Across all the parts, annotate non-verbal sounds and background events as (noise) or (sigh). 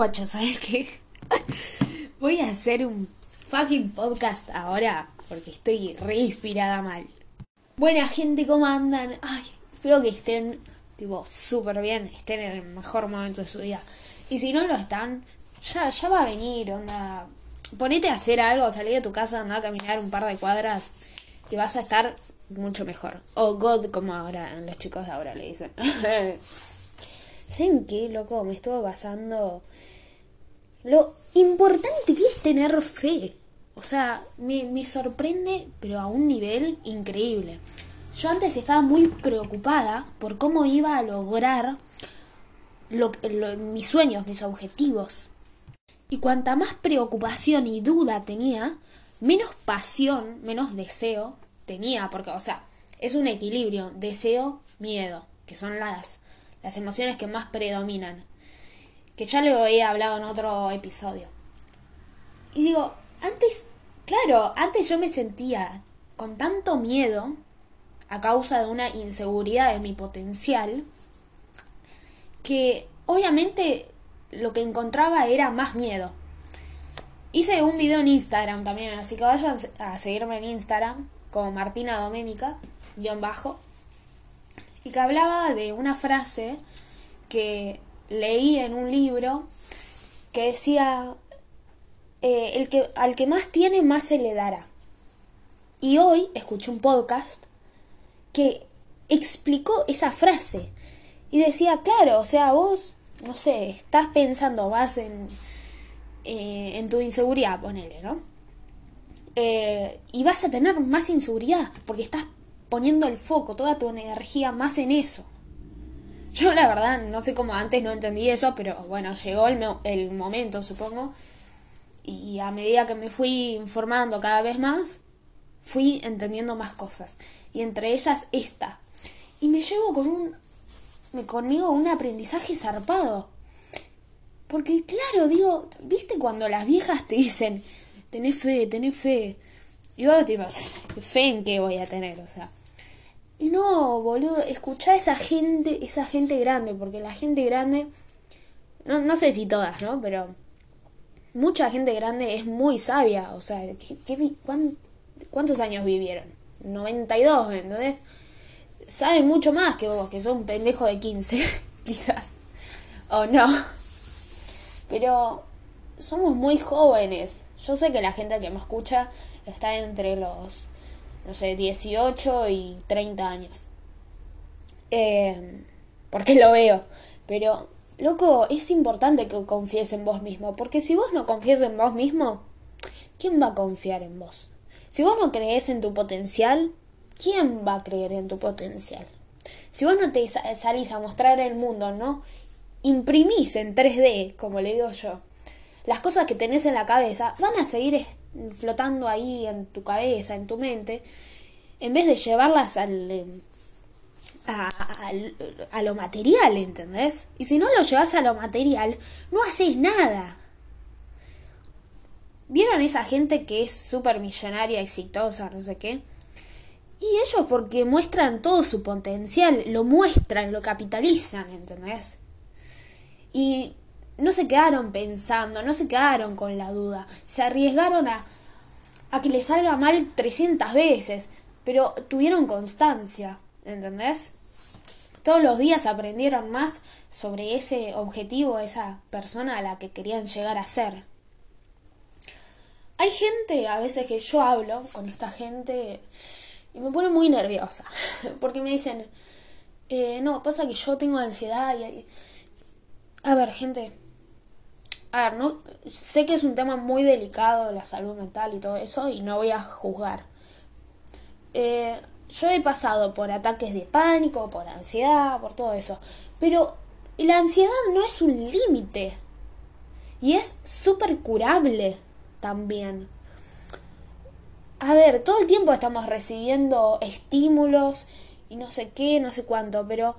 Guacho, ¿sabes qué? (laughs) Voy a hacer un fucking podcast ahora porque estoy re inspirada mal. Buena gente, ¿cómo andan? Ay, espero que estén, tipo, súper bien, estén en el mejor momento de su vida. Y si no lo están, ya, ya va a venir, onda. Ponete a hacer algo, salí de tu casa, anda a caminar un par de cuadras y vas a estar mucho mejor. O God, como ahora los chicos de ahora le dicen. (laughs) ¿Saben qué, loco? Me estuvo pasando lo importante que es tener fe. O sea, me, me sorprende, pero a un nivel increíble. Yo antes estaba muy preocupada por cómo iba a lograr lo, mis sueños, mis objetivos. Y cuanta más preocupación y duda tenía, menos pasión, menos deseo tenía. Porque, o sea, es un equilibrio. Deseo, miedo, que son las, las emociones que más predominan que ya lo he hablado en otro episodio. Y digo, antes, claro, antes yo me sentía con tanto miedo a causa de una inseguridad de mi potencial, que obviamente lo que encontraba era más miedo. Hice un video en Instagram también, así que vayan a seguirme en Instagram como Martina Doménica, guion bajo, y que hablaba de una frase que leí en un libro que decía, eh, el que, al que más tiene, más se le dará. Y hoy escuché un podcast que explicó esa frase y decía, claro, o sea, vos, no sé, estás pensando más en, eh, en tu inseguridad, ponele, ¿no? Eh, y vas a tener más inseguridad porque estás poniendo el foco, toda tu energía más en eso. Yo la verdad no sé cómo antes no entendí eso, pero bueno, llegó el, el momento, supongo. Y a medida que me fui informando cada vez más, fui entendiendo más cosas. Y entre ellas esta. Y me llevo con un. conmigo un aprendizaje zarpado. Porque claro, digo, ¿viste cuando las viejas te dicen, tenés fe, tenés fe? Y vos te ¿fe en qué voy a tener? O sea, y no, boludo, escuchá a esa gente, esa gente grande, porque la gente grande, no, no sé si todas, ¿no? Pero mucha gente grande es muy sabia, o sea, ¿qué, cuántos años vivieron? 92, ¿entendés? Saben mucho más que vos, que sos un pendejo de 15, (laughs) quizás. O no. Pero somos muy jóvenes. Yo sé que la gente que me escucha está entre los no sé, 18 y 30 años. Eh, porque lo veo. Pero, loco, es importante que confíes en vos mismo. Porque si vos no confías en vos mismo, ¿quién va a confiar en vos? Si vos no crees en tu potencial, ¿quién va a creer en tu potencial? Si vos no te salís a mostrar el mundo, ¿no? Imprimís en 3D, como le digo yo, las cosas que tenés en la cabeza van a seguir flotando ahí en tu cabeza, en tu mente, en vez de llevarlas al, a, a, lo material, ¿entendés? Y si no lo llevas a lo material, no haces nada. ¿Vieron esa gente que es súper millonaria, exitosa, no sé qué? Y ellos porque muestran todo su potencial, lo muestran, lo capitalizan, ¿entendés? Y no se quedaron pensando, no se quedaron con la duda, se arriesgaron a, a que les salga mal 300 veces, pero tuvieron constancia, ¿entendés? Todos los días aprendieron más sobre ese objetivo, esa persona a la que querían llegar a ser. Hay gente, a veces que yo hablo con esta gente y me pone muy nerviosa, (laughs) porque me dicen, eh, no, pasa que yo tengo ansiedad y... A ver, gente, a ver, no, sé que es un tema muy delicado la salud mental y todo eso y no voy a juzgar. Eh, yo he pasado por ataques de pánico, por ansiedad, por todo eso. Pero la ansiedad no es un límite. Y es súper curable también. A ver, todo el tiempo estamos recibiendo estímulos y no sé qué, no sé cuánto, pero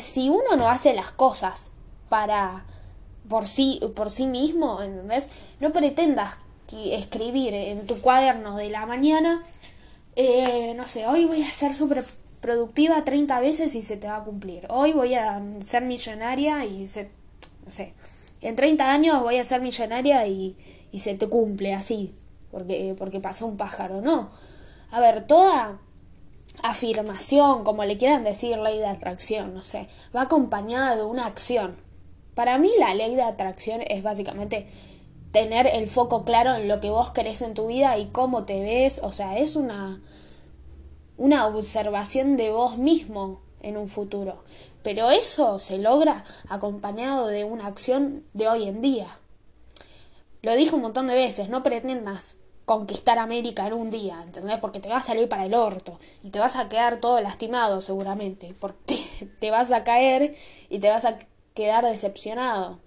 si uno no hace las cosas para por sí, por sí mismo, ¿entendés? No pretendas escribir en tu cuaderno de la mañana, eh, no sé, hoy voy a ser súper productiva 30 veces y se te va a cumplir. Hoy voy a ser millonaria y se, no sé, en 30 años voy a ser millonaria y, y se te cumple así, porque, porque pasó un pájaro, no. A ver, toda afirmación, como le quieran decir, ley de atracción, no sé, va acompañada de una acción. Para mí la ley de atracción es básicamente tener el foco claro en lo que vos querés en tu vida y cómo te ves, o sea, es una una observación de vos mismo en un futuro. Pero eso se logra acompañado de una acción de hoy en día. Lo dije un montón de veces, no pretendas conquistar América en un día, ¿entendés? Porque te va a salir para el orto y te vas a quedar todo lastimado seguramente, porque (laughs) te vas a caer y te vas a quedar decepcionado.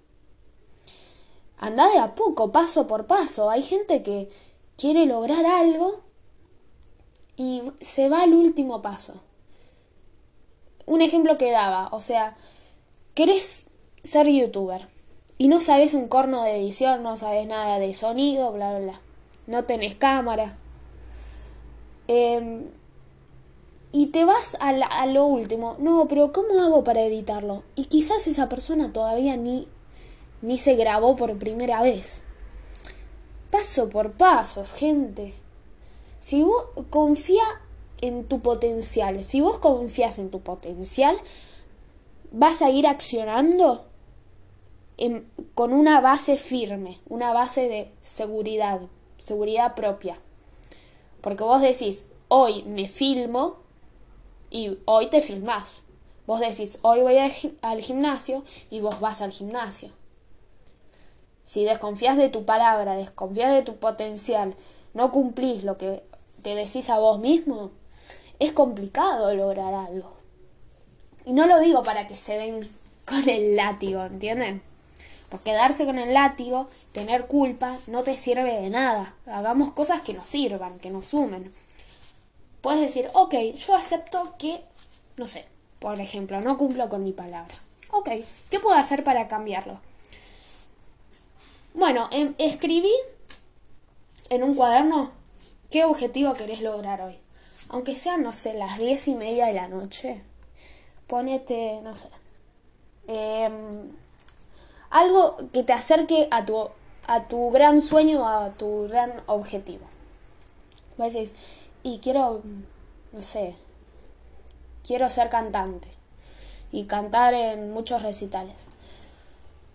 Anda de a poco, paso por paso. Hay gente que quiere lograr algo y se va al último paso. Un ejemplo que daba, o sea, querés ser youtuber y no sabes un corno de edición, no sabes nada de sonido, bla, bla, bla. No tenés cámara. Em, y te vas a, a, lo último. No, pero ¿cómo hago para editarlo? Y quizás esa persona todavía ni, ni se grabó por primera vez. Paso por paso, gente. Si vos confía en tu potencial, si vos confías en tu potencial, vas a ir accionando con una base firme, una base de seguridad, seguridad propia. Porque vos decís, hoy me filmo y hoy te filmás. Vos decís, hoy voy al gimnasio y vos vas al gimnasio. Si desconfías de tu palabra, desconfías de tu potencial, no cumplís lo que te decís a vos mismo, es complicado lograr algo. Y no lo digo para que se den (laughs) con el látigo, ¿entienden? Porque darse con el látigo, tener culpa, no te sirve de nada. Hagamos cosas que nos sirvan, que nos sumen. Puedes decir, ok, yo acepto que, no sé, por ejemplo, no cumplo con mi palabra. Ok, ¿qué puedo hacer para cambiarlo? Bueno, em, escribí en un cuaderno ¿Qué objetivo querés lograr hoy? Aunque sean, no sé, las diez y media de la noche, ponete, no sé, em, algo que te acerque a tu, a tu gran sueño, a tu gran objetivo. Vos decís, y quiero, no sé, quiero ser cantante y cantar en muchos recitales.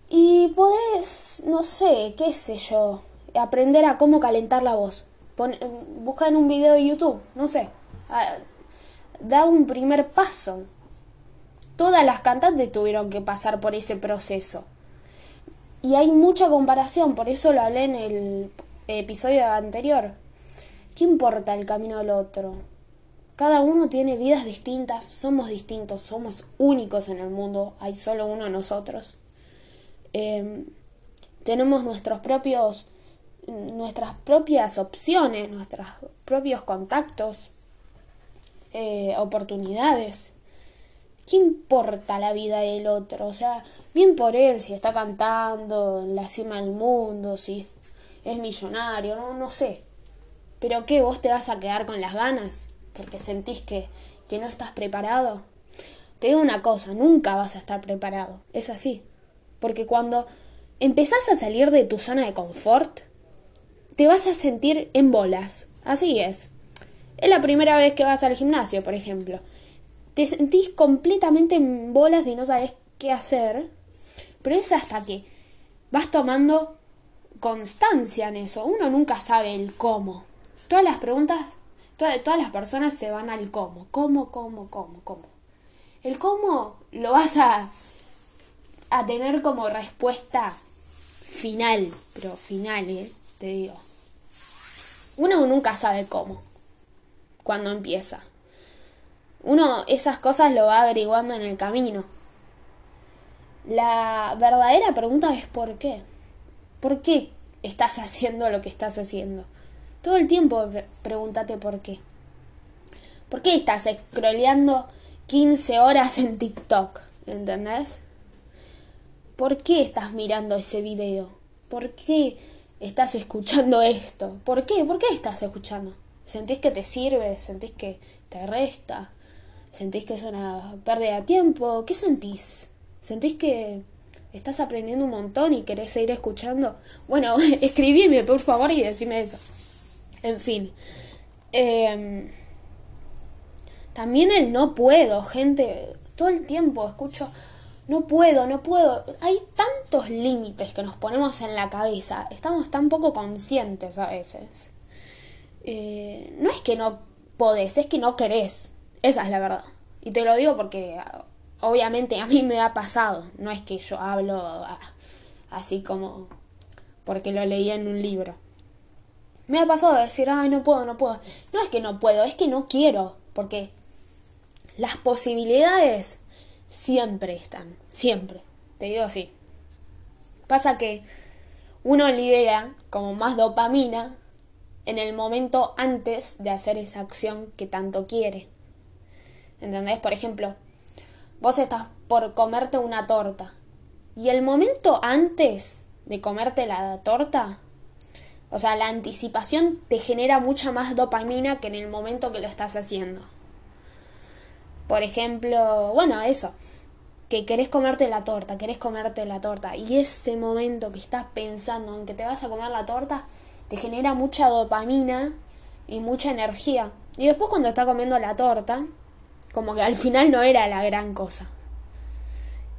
Y podés, no sé, qué sé yo, aprender a cómo calentar la voz busca en un video de YouTube, no sé. Da un primer paso. Todas las cantantes tuvieron que pasar por ese proceso. Y hay mucha comparación, por eso lo hablé en el episodio anterior. ¿Qué importa el camino del otro? Cada uno tiene vidas distintas, somos distintos, somos únicos en el mundo, hay solo uno de nosotros. Em, tenemos nuestros propios nuestras propias opciones, nuestros propios contactos, eh, oportunidades. ¿Qué importa la vida del otro? O sea, bien por él, si está cantando en la cima del mundo, si es millonario, no, no sé. Pero ¿qué? ¿Vos te vas a quedar con las ganas? Porque sentís que, que no estás preparado. Te digo una cosa, nunca vas a estar preparado. Es así. Porque cuando empezás a salir de tu zona de confort, te vas a sentir en bolas. Así es. Es la primera vez que vas al gimnasio, por ejemplo. Te sentís completamente en bolas y no sabes qué hacer. Pero es hasta que vas tomando constancia en eso. Uno nunca sabe el cómo. Todas las preguntas, todas, las personas se van al cómo. ¿Cómo, cómo, cómo, cómo? El cómo lo vas a, a tener como respuesta final. Pero final, ¿eh? te digo. Uno nunca sabe cómo, cuando empieza. Uno esas cosas lo va averiguando en el camino. La verdadera pregunta es ¿por qué? ¿Por qué estás (laughs) haciendo lo que estás haciendo? Todo el tiempo pregúntate por qué. ¿Por qué estás scrolleando 15 horas en TikTok? ¿Entendés? ¿Por qué estás mirando ese video? ¿Por qué estás escuchando esto. ¿Por qué? ¿Por qué estás escuchando? ¿Sentís que te sirve? ¿Sentís que te resta? ¿Sentís que es una pérdida de tiempo? ¿Qué sentís? ¿Sentís que estás aprendiendo un montón y querés seguir escuchando, bueno, (laughs) escribime por favor y decime eso. En fin. Em, también el no puedo, gente. Todo el tiempo escucho, no puedo, no puedo. Hay tantos límites que nos ponemos en la cabeza. Estamos tan poco conscientes a veces. Eh, no es que no podés, es que no querés. Esa es la verdad. Y te lo digo porque obviamente a mí me ha pasado. No es que yo hablo así como porque lo leí en un libro. Me ha pasado de decir, ay, no puedo, no puedo. No es que no puedo, es que no quiero. Porque las posibilidades siempre están, siempre. Te digo así. Pasa que uno libera como más dopamina en el momento antes de hacer esa acción que tanto quiere. ¿Entendés? Por ejemplo, vos estás por comerte una torta y el momento antes de comerte la torta, o sea, la anticipación te genera mucha más dopamina que en el momento que lo estás haciendo. Por ejemplo, bueno, eso, que querés comerte la torta, querés comerte la torta, y ese momento que estás pensando en que te vas a comer la torta, te genera mucha dopamina y mucha energía. Y después cuando estás comiendo la torta, como que al final no era la gran cosa.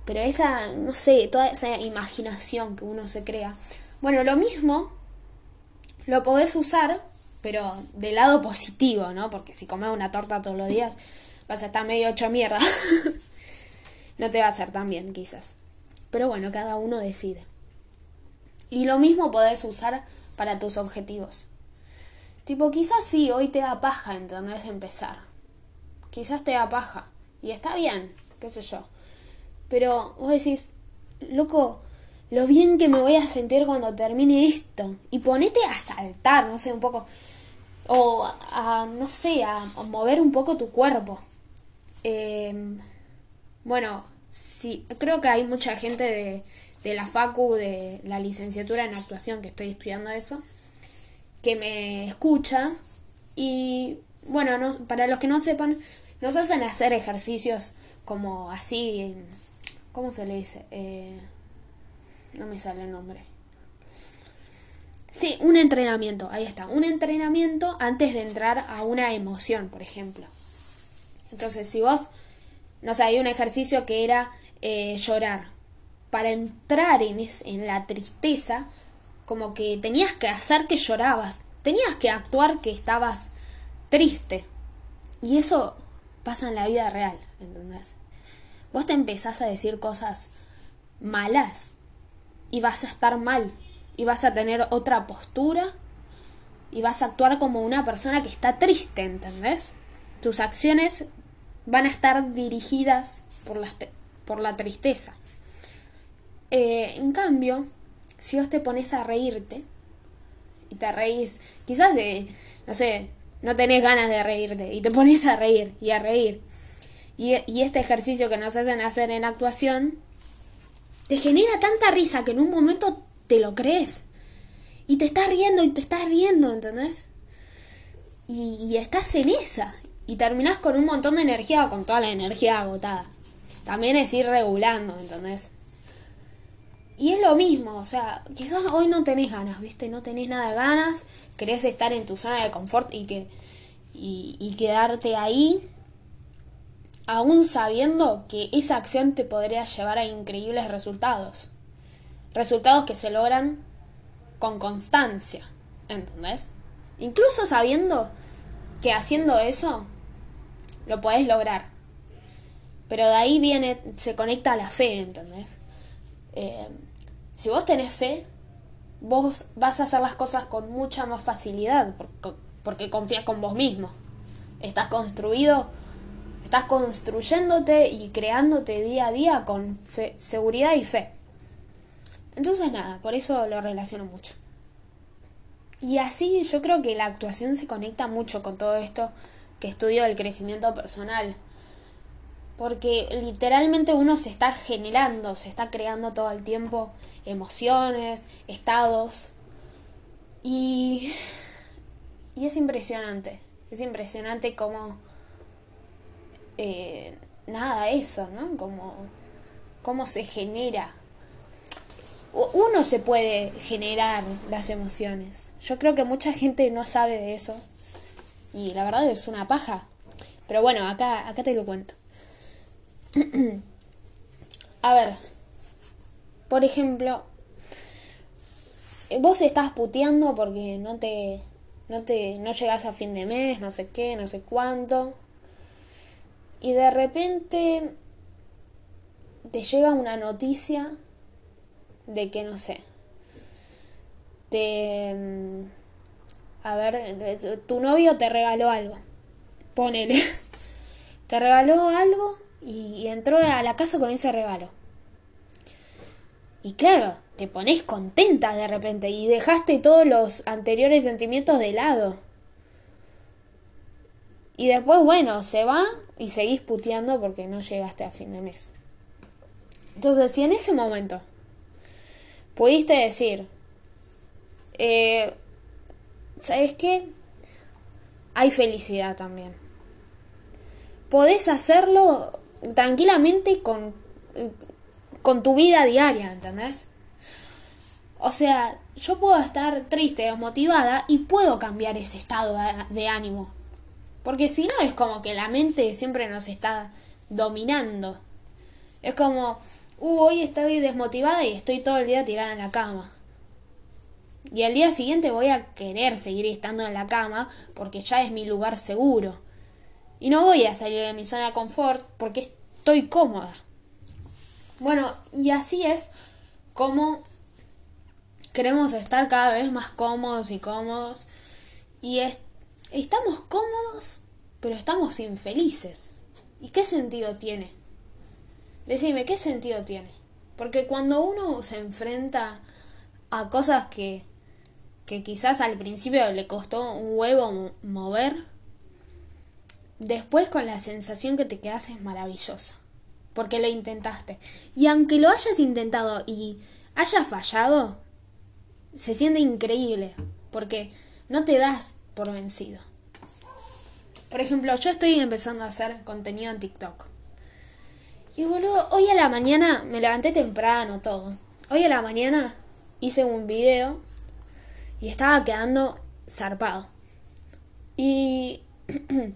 Pero esa, no sé, toda esa imaginación que uno se crea. Bueno, lo mismo lo podés usar, pero del lado positivo, ¿no? Porque si comes una torta todos los días, vas a estar medio hecho mierda. (laughs) no te va a hacer tan bien, quizás. Pero bueno, cada uno decide. Y lo mismo podés usar para tus objetivos. Tipo, quizás sí, hoy te da paja, ¿entendés? Empezar. Quizás te da paja. Y está bien, qué sé yo. Pero vos decís, loco, lo bien que me voy a sentir cuando termine esto. Y ponete a saltar, no sé, un poco. O a, no sé, a, mover un poco tu cuerpo. Em, bueno, sí, creo que hay mucha gente de, de la FACU, de la licenciatura en actuación, que estoy estudiando eso, que me escucha. Y bueno, no, para los que no sepan, nos hacen hacer ejercicios como así, ¿cómo se le dice? Eh, no me sale el nombre. Sí, un entrenamiento, ahí está, un entrenamiento antes de entrar a una emoción, por ejemplo. Entonces, si vos, no sé, hay un ejercicio que era eh, llorar. Para entrar en, en la tristeza, como que tenías que hacer que llorabas, tenías que actuar que estabas triste. Y eso pasa en la vida real, ¿entendés? Vos te empezás a decir cosas malas y vas a estar mal y vas a tener otra postura y vas a actuar como una persona que está triste, ¿entendés? Tus acciones van a estar dirigidas por la, por la tristeza. Eh, en cambio, si vos te pones a reírte y te reís, quizás de, no sé, no tenés ganas de reírte y te pones a reír y a reír. Y, y este ejercicio que nos hacen hacer en actuación te genera tanta risa que en un momento te lo crees. Y te estás riendo y te estás riendo, ¿entendés? Y, estás en esa. Y terminás con un montón de energía o con toda la energía agotada. También es ir regulando, ¿entendés? Y es lo mismo, o sea, quizás hoy no tenés ganas, ¿viste? No tenés nada de ganas, querés estar en tu zona de confort y que y, y quedarte ahí aún sabiendo que esa acción te podría llevar a increíbles resultados. Resultados que se logran con constancia, ¿entendés? Incluso sabiendo que haciendo eso lo podés lograr. Pero de ahí viene, se conecta a la fe, ¿entendés? Eh, si vos tenés fe, vos vas a hacer las cosas con mucha más facilidad porque, porque confías con vos mismo. Estás construido Estás construyéndote y creándote día a día con fe, seguridad y fe. Entonces nada, por eso lo relaciono mucho. Y así yo creo que la actuación se conecta mucho con todo esto que estudio del crecimiento personal. Porque literalmente uno se está generando, se está creando todo el tiempo emociones, estados. Y, y es impresionante. Es impresionante cómo eh, nada, eso, ¿no? Como cómo se genera uno se puede generar las emociones. Yo creo que mucha gente no sabe de eso. Y la verdad es una paja. Pero bueno, acá, acá te lo cuento. (clears throat) A ver. Por ejemplo, vos estás puteando porque no te no te no llegas a fin de mes, no sé qué, no sé cuánto. Y de repente te llega una noticia de que no sé. Te mm, a ver, tu novio te regaló algo. Ponele. (laughs) Te regaló algo y entró a la casa con ese regalo. Y claro, te pones contenta de repente y dejaste todos los anteriores sentimientos de lado. Y después, bueno, se va y seguís puteando porque no llegaste a fin de mes. Entonces, si en ese momento pudiste decir, eh, ¿sabes qué? Hay felicidad también. Podés hacerlo tranquilamente con, con tu vida diaria, ¿entendés? O sea, yo puedo estar triste, desmotivada y puedo cambiar ese estado de ánimo. Porque si no es como que la mente siempre nos está dominando. Es como, uh, hoy estoy desmotivada y estoy todo el día tirada en la cama. Y al día siguiente voy a querer seguir estando en la cama porque ya es mi lugar seguro. Y no voy a salir de mi zona de confort porque estoy cómoda. Bueno, y así es como queremos estar cada vez más cómodos y cómodos. Y estamos cómodos, pero estamos infelices. ¿Y qué sentido tiene? Decime, ¿qué sentido tiene? Porque cuando uno se enfrenta a cosas que, que quizás al principio le costó un huevo mover, después con la sensación que te quedas es maravillosa. Porque lo intentaste. Y aunque lo hayas intentado y hayas fallado, se siente increíble, porque no te das por vencido. Por ejemplo, yo estoy empezando a hacer contenido en TikTok. Y boludo, hoy a la mañana me levanté temprano todo. Hoy a la mañana hice un video y estaba quedando zarpado. Y (clears throat)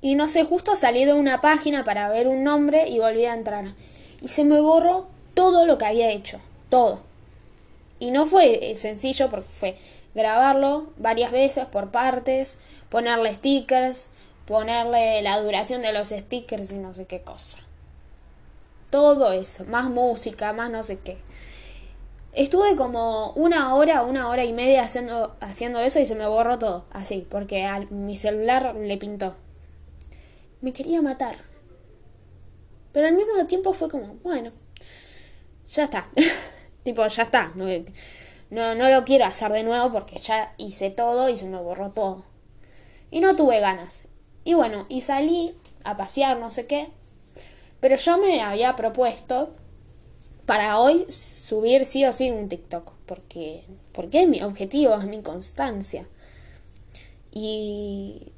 y no sé, justo salí de una página para ver un nombre y volví a entrar. Y se me borró todo lo que había hecho, todo. Y no fue sencillo porque fue grabarlo varias veces por partes, ponerle stickers, ponerle la duración de los stickers y no sé qué cosa. Todo eso, más música, más no sé qué. Estuve como una hora, una hora y media haciendo, haciendo eso y se me borró todo, así, porque a mi celular le pintó. Me quería matar. Pero al mismo tiempo fue como, bueno, ya está. (laughs) Tipo, ya está. No, no, lo quiero hacer de nuevo porque ya hice todo y se me borró todo. Y no tuve ganas. Y bueno, y salí a pasear, no sé qué. Pero yo me había propuesto para hoy subir sí o sí un TikTok. Porque, porque es mi objetivo, es mi constancia. Y,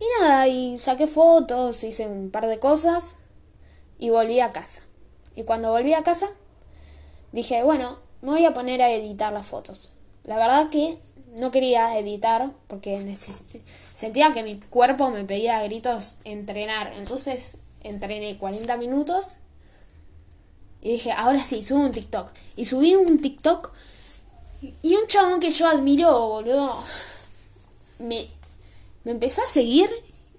y nada, y saqué fotos, hice un par de cosas y volví a casa. Y cuando volví a casa dije, bueno, me voy a poner a editar las fotos. La verdad que no quería editar porque sentía que mi cuerpo me pedía a gritos entrenar. Entonces entrené 40 minutos y dije, ahora sí, subo un TikTok. Y subí un TikTok y un chabón que yo admiro, boludo, me, me empezó a seguir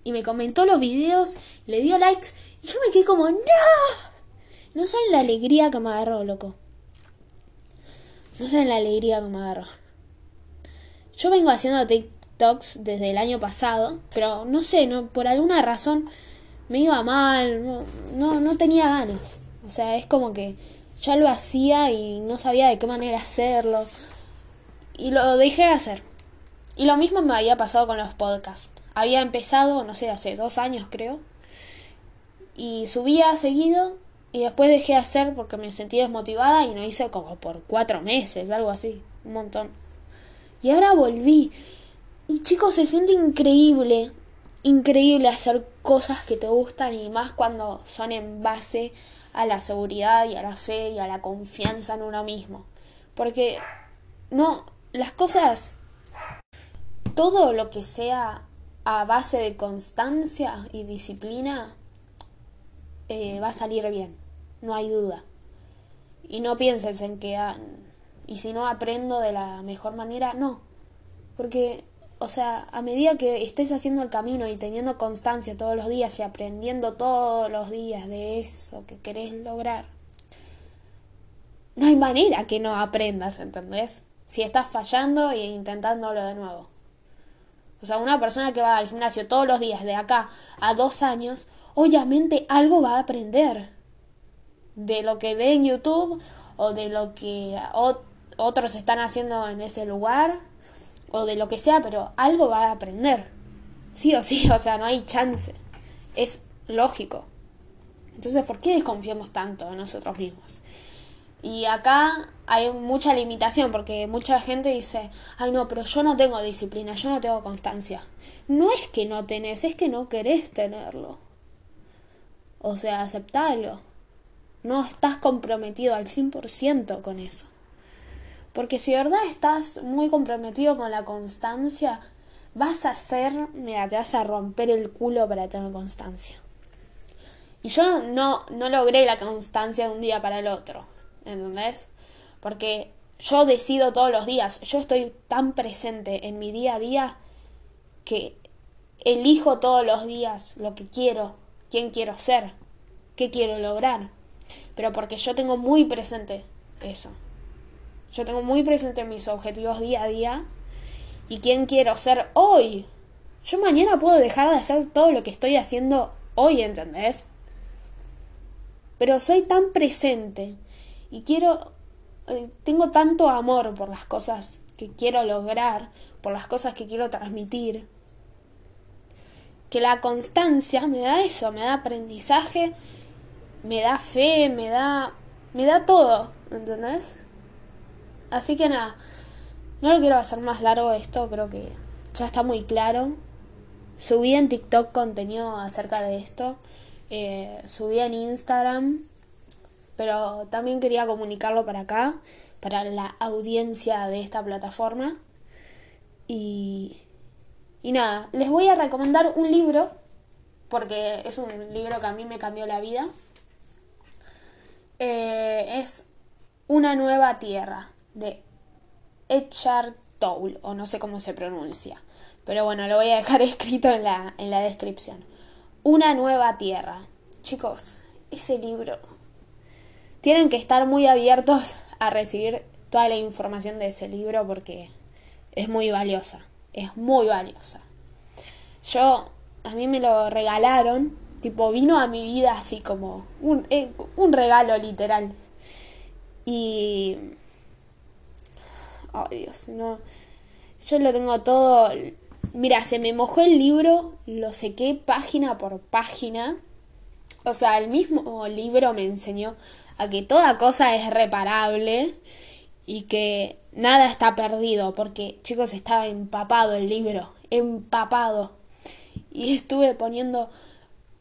y me comentó los videos, le dio likes y yo me quedé como, no. No saben la alegría que me agarró, loco. No sé la alegría que me agarró. Yo vengo haciendo TikToks desde el año pasado, pero no sé, no, por alguna razón me iba mal, no, no, tenía ganas. O sea, es como que ya lo hacía y no sabía de qué manera hacerlo. Y lo dejé de hacer. Y lo mismo me había pasado con los podcasts. Había empezado, no sé, hace dos años creo. Y subía seguido y después dejé de hacer porque me sentí desmotivada y no hice como por cuatro meses, algo así, un montón. Y ahora volví. Y chicos, se siente increíble, increíble hacer cosas que te gustan y más cuando son en base a la seguridad y a la fe y a la confianza en uno mismo. Porque no, las cosas, todo lo que sea a base de constancia y disciplina, eh, va a salir bien, no hay duda. Y no pienses en que, ah, y si no aprendo de la mejor manera, no. Porque, o sea, a medida que estés haciendo el camino y teniendo constancia todos los días y aprendiendo todos los días de eso que querés lograr, no hay manera que no aprendas, ¿entendés? Si estás fallando e intentándolo de nuevo. O sea, una persona que va al gimnasio todos los días de acá a dos años, obviamente algo va a aprender de lo que ve en YouTube o de lo que otros están haciendo en ese lugar o de lo que sea, pero algo va a aprender. Sí o sí, o sea, no hay chance. Es lógico. Entonces, ¿por qué desconfiamos tanto de nosotros mismos? Y acá hay mucha limitación porque mucha gente dice, ay no, pero yo no tengo disciplina, yo no tengo constancia. No es que no tenés, es que no querés tenerlo. O sea, aceptalo. No estás comprometido al 100% con eso. Porque si de verdad estás muy comprometido con la constancia, vas a hacer, mira, te vas a romper el culo para tener constancia. Y yo no, no logré la constancia de un día para el otro. ¿entendés? Porque yo decido todos los días, yo estoy tan presente en mi día a día que elijo todos los días lo que quiero, quién quiero ser, qué quiero lograr. Pero porque yo tengo muy presente eso. Yo tengo muy presente mis objetivos día a día y quién quiero ser hoy. Yo mañana puedo dejar de hacer todo lo que estoy haciendo hoy, ¿entendés? Pero soy tan presente y quiero, eh, tengo tanto amor por las cosas que quiero lograr, por las cosas que quiero transmitir, que la constancia me da eso, me da aprendizaje, me da fe, me da, me da todo, ¿entendés? Así que nada, no lo quiero hacer más largo esto, creo que ya está muy claro. Subí en TikTok contenido acerca de esto, eh, subí en Instagram pero también quería comunicarlo para acá, para la audiencia de esta plataforma. Y, y nada, les voy a recomendar un libro, porque es un libro que a mí me cambió la vida. Eh, es Una nueva tierra, de Eckhart o no sé cómo se pronuncia. Pero bueno, lo voy a dejar (laughs) escrito en la, en la descripción. Una nueva tierra. Chicos, ese libro tienen que estar muy abiertos a recibir toda la información de ese libro porque es muy valiosa, es muy valiosa. Yo, a mí me lo regalaron, tipo, vino a mi vida así como un, eh, un regalo literal. Y... Ay Dios, no. Yo lo tengo todo... Mira, se me mojó el libro, lo sequé página por página. O sea, el mismo libro me enseñó a que toda cosa es reparable y que nada está perdido, porque chicos estaba empapado el libro, empapado. Y estuve poniendo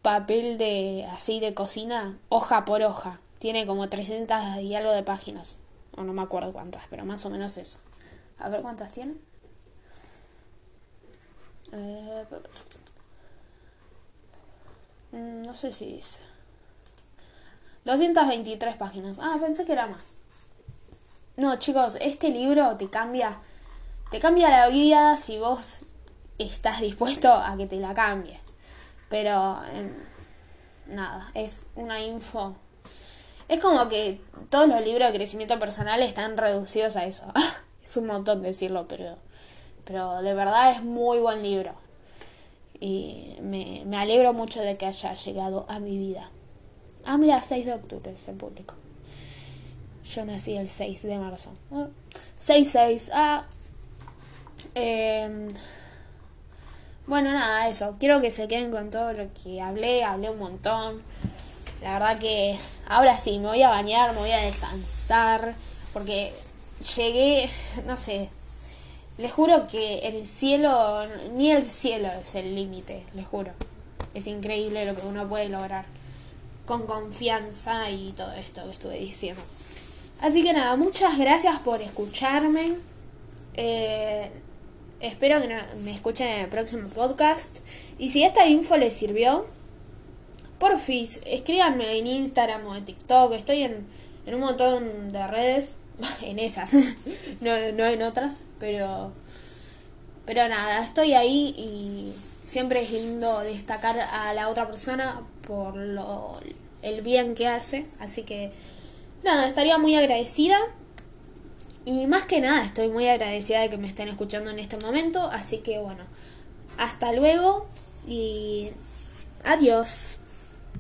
papel de así de cocina, hoja por hoja. Tiene como 300 y algo de páginas. O no me acuerdo cuántas, pero más o menos eso. A ver cuántas tiene. Eh, no sé si es 223 páginas. Ah, pensé que era más. No, chicos, este libro te cambia. Te cambia la vida si vos estás dispuesto a que te la cambie. Pero. Em, nada, es una info. Es como que todos los libros de crecimiento personal están reducidos a eso. (laughs) es un montón decirlo, pero. Pero de verdad es muy buen libro. Y me, me alegro mucho de que haya llegado a mi vida. Ah, mira, 6 de octubre es el público. Yo nací el 6 de marzo. 6-6. Ah. Em, bueno, nada, eso. Quiero que se queden con todo lo que hablé. Hablé un montón. La verdad que ahora sí, me voy a bañar, me voy a descansar. Porque llegué, no sé. Les juro que el cielo, ni el cielo es el límite, les juro. Es increíble lo que uno puede lograr con confianza y todo esto que estuve diciendo. Así que nada, muchas gracias por escucharme. Eh, espero que me escuchen en el próximo podcast. Y si esta info les sirvió, porfis, escríbanme en Instagram o en TikTok. Estoy en, en un montón de redes. (laughs) en esas, (laughs) no, no en otras. Pero, pero nada, estoy ahí y siempre es lindo destacar a la otra persona por lo, el bien que hace. Así que nada, estaría muy agradecida. Y más que nada, estoy muy agradecida de que me estén escuchando en este momento. Así que bueno, hasta luego y adiós.